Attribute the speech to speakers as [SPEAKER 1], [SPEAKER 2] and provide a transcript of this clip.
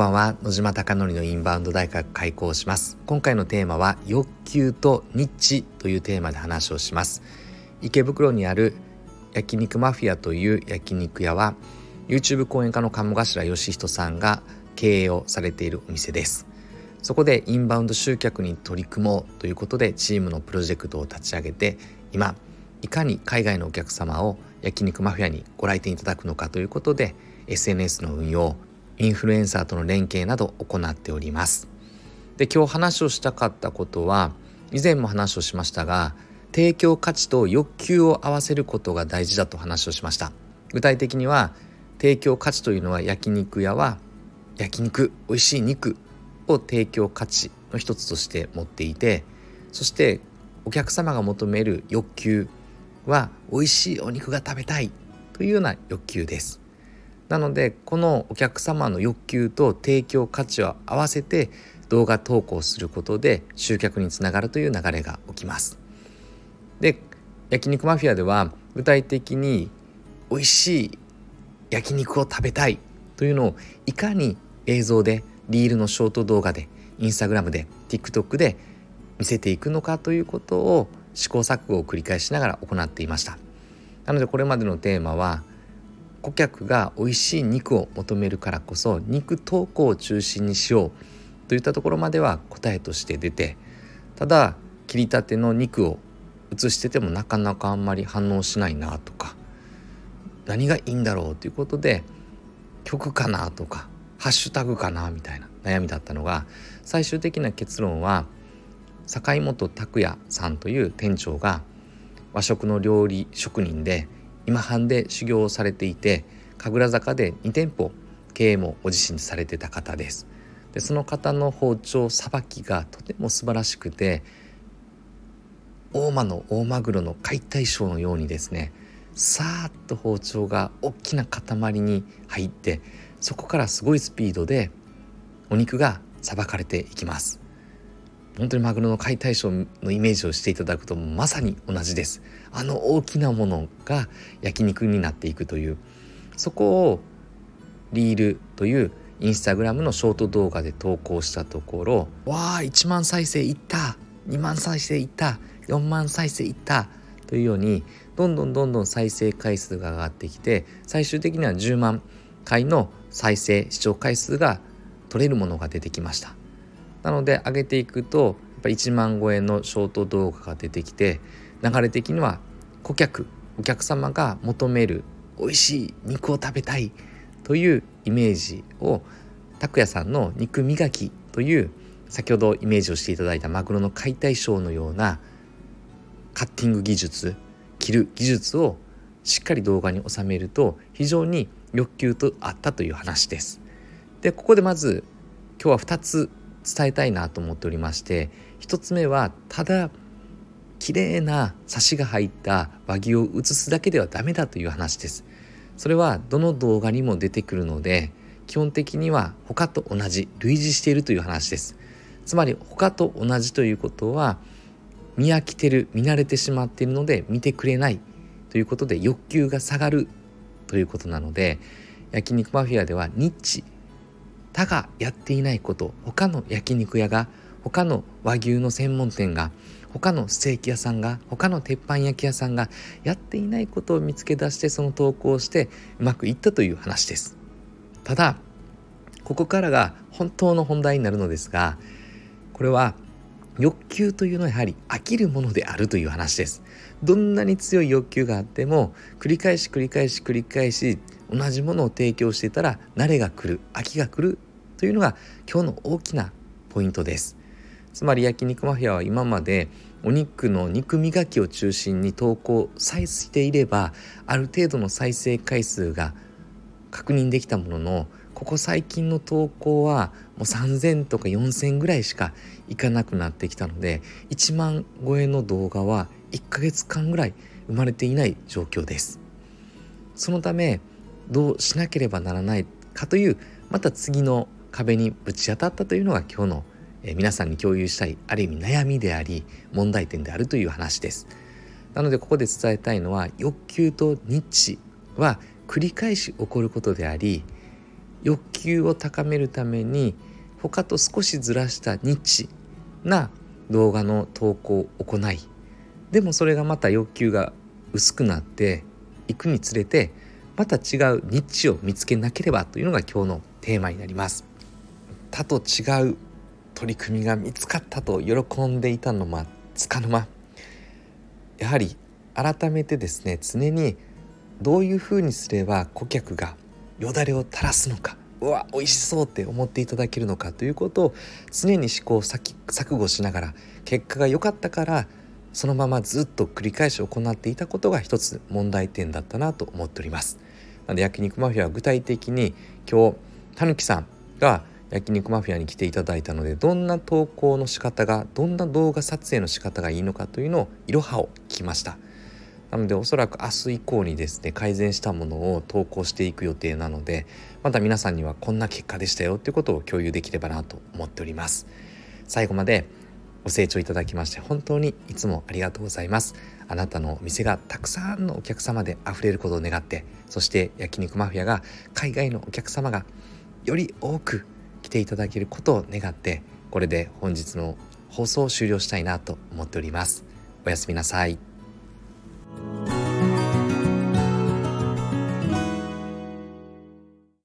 [SPEAKER 1] ばんは。野島貴則のインバウンド大学開講します。今回のテーマは欲求とニッチというテーマで話をします。池袋にある焼肉マフィアという焼肉屋は YouTube 講演家の鴨頭義人さんが経営をされているお店です。そこでインバウンド集客に取り組もうということでチームのプロジェクトを立ち上げて今いかに海外のお客様を焼肉マフィアにご来店いただくのかということで SNS の運用インフルエンサーとの連携など行っております。で今日話をしたかったことは以前も話をしましたが提供価値と欲求を合わせることが大事だと話をしました。具体的には提供価値というのは焼肉屋は焼肉美味しい肉を提供価値の一つとして持っていてそしてお客様が求める欲求は美味しいお肉が食べたいというような欲求です。なのでこのお客様の欲求と提供価値を合わせて動画投稿することで集客につながるという流れが起きます。で焼肉マフィアでは具体的に美味しい焼肉を食べたいというのをいかに映像でリールのショート動画でインスタグラムで TikTok で見せていくのかということを試行錯誤を繰り返しながら行っていました。なのでこれまでのテーマは顧客が美味しい肉を求めるからこそ肉投稿を中心にしようといったところまでは答えとして出てただ切りたての肉を写しててもなかなかあんまり反応しないなとか何がいいんだろうということで曲かなとかハッシュタグかなみたいな悩みだったのが最終的な結論は坂本拓也さんという店長が和食の料理職人で今半で修行をされていて神楽坂で2店舗経営もご自身でされてた方です。でその方の包丁さばきがとても素晴らしくて大間の大マグロの解体ショーのようにですねさーっと包丁が大きな塊に入ってそこからすごいスピードでお肉がさばかれていきます。本当にマグロの解体ショーのイメージをしていただくとまさに同じです。あの大きなものが焼肉になっていくというそこをリールというインスタグラムのショート動画で投稿したところわあ1万再生いった2万再生いった4万再生いったというようにどんどんどんどん再生回数が上がってきて最終的には10万回の再生視聴回数が取れるものが出てきました。なので上げていくとやっぱ1万超えのショート動画が出てきて流れ的には顧客お客様が求める美味しい肉を食べたいというイメージを拓也さんの肉磨きという先ほどイメージをしていただいたマグロの解体ショーのようなカッティング技術切る技術をしっかり動画に収めると非常に欲求とあったという話です。でここでまず今日は2つ伝えたいなと思っておりまして1つ目はただ綺麗なサシが入った和牛を写すだけではダメだという話です。それはどの動画にも出てくるので基本的には他と同じ類似しているという話です。つまり他と同じということは見飽きてる見慣れてしまっているので見てくれないということで欲求が下がるということなので焼肉マフィアではニッチ他がやっていないこと他の焼肉屋が他の和牛の専門店が他のステーキ屋さんが他の鉄板焼き屋さんがやっていないことを見つけ出してその投稿をしてうまくいったという話です。ただここからが本当の本題になるのですがこれは欲求というのはやはり飽きるものであるという話です。どんなに強い欲求があっても繰り返し繰り返し繰り返し同じものを提供していたら慣れが来る飽きが来るというのが今日の大きなポイントです。つまり焼肉マフィアは今までお肉の肉磨きを中心に投稿さえしていればある程度の再生回数が確認できたもののここ最近の投稿はもう3,000とか4,000ぐらいしかいかなくなってきたので1万超えの動画は1ヶ月間ぐらい生まれていない状況です。そのためどうしなければならないかというまた次の壁にぶち当たったというのが今日の、え皆さんに共有したいある意味悩みであり問題点であるという話です。なのでここで伝えたいのは欲求とニッチは繰り返し起こることであり欲求を高めるために他と少しずらしたニッチな動画の投稿を行いでもそれがまた欲求が薄くなっていくにつれてまた違うニッチを見つけなければというのが今日のテーマになります。他と違う取り組みが見つかったと喜んでいたのもつかの間。やはり改めてですね常にどういうふうにすれば顧客がよだれを垂らすのか。うわ美味しそうって思っていただけるのかということを常に試行錯誤しながら結果が良かったからそのままずっと繰り返し行っていたことが一つ問題点だったなと思っております。なので焼肉マフィアは具体的に今日たぬきさんが焼肉マフィアに来ていただいたのでどんな投稿の仕方がどんな動画撮影の仕方がいいのかというのをいろはを聞きました。なのでおそらく明日以降にですね改善したものを投稿していく予定なのでまた皆さんにはこんな結果でしたよっていうことを共有できればなと思っております最後までご清聴いただきまして本当にいつもありがとうございます。あなたのお店がたくさんのお客様で溢れることを願ってそして焼肉マフィアが海外のお客様がより多く来ていただけることを願ってこれで本日の放送を終了したいなと思っております。おやすみなさい。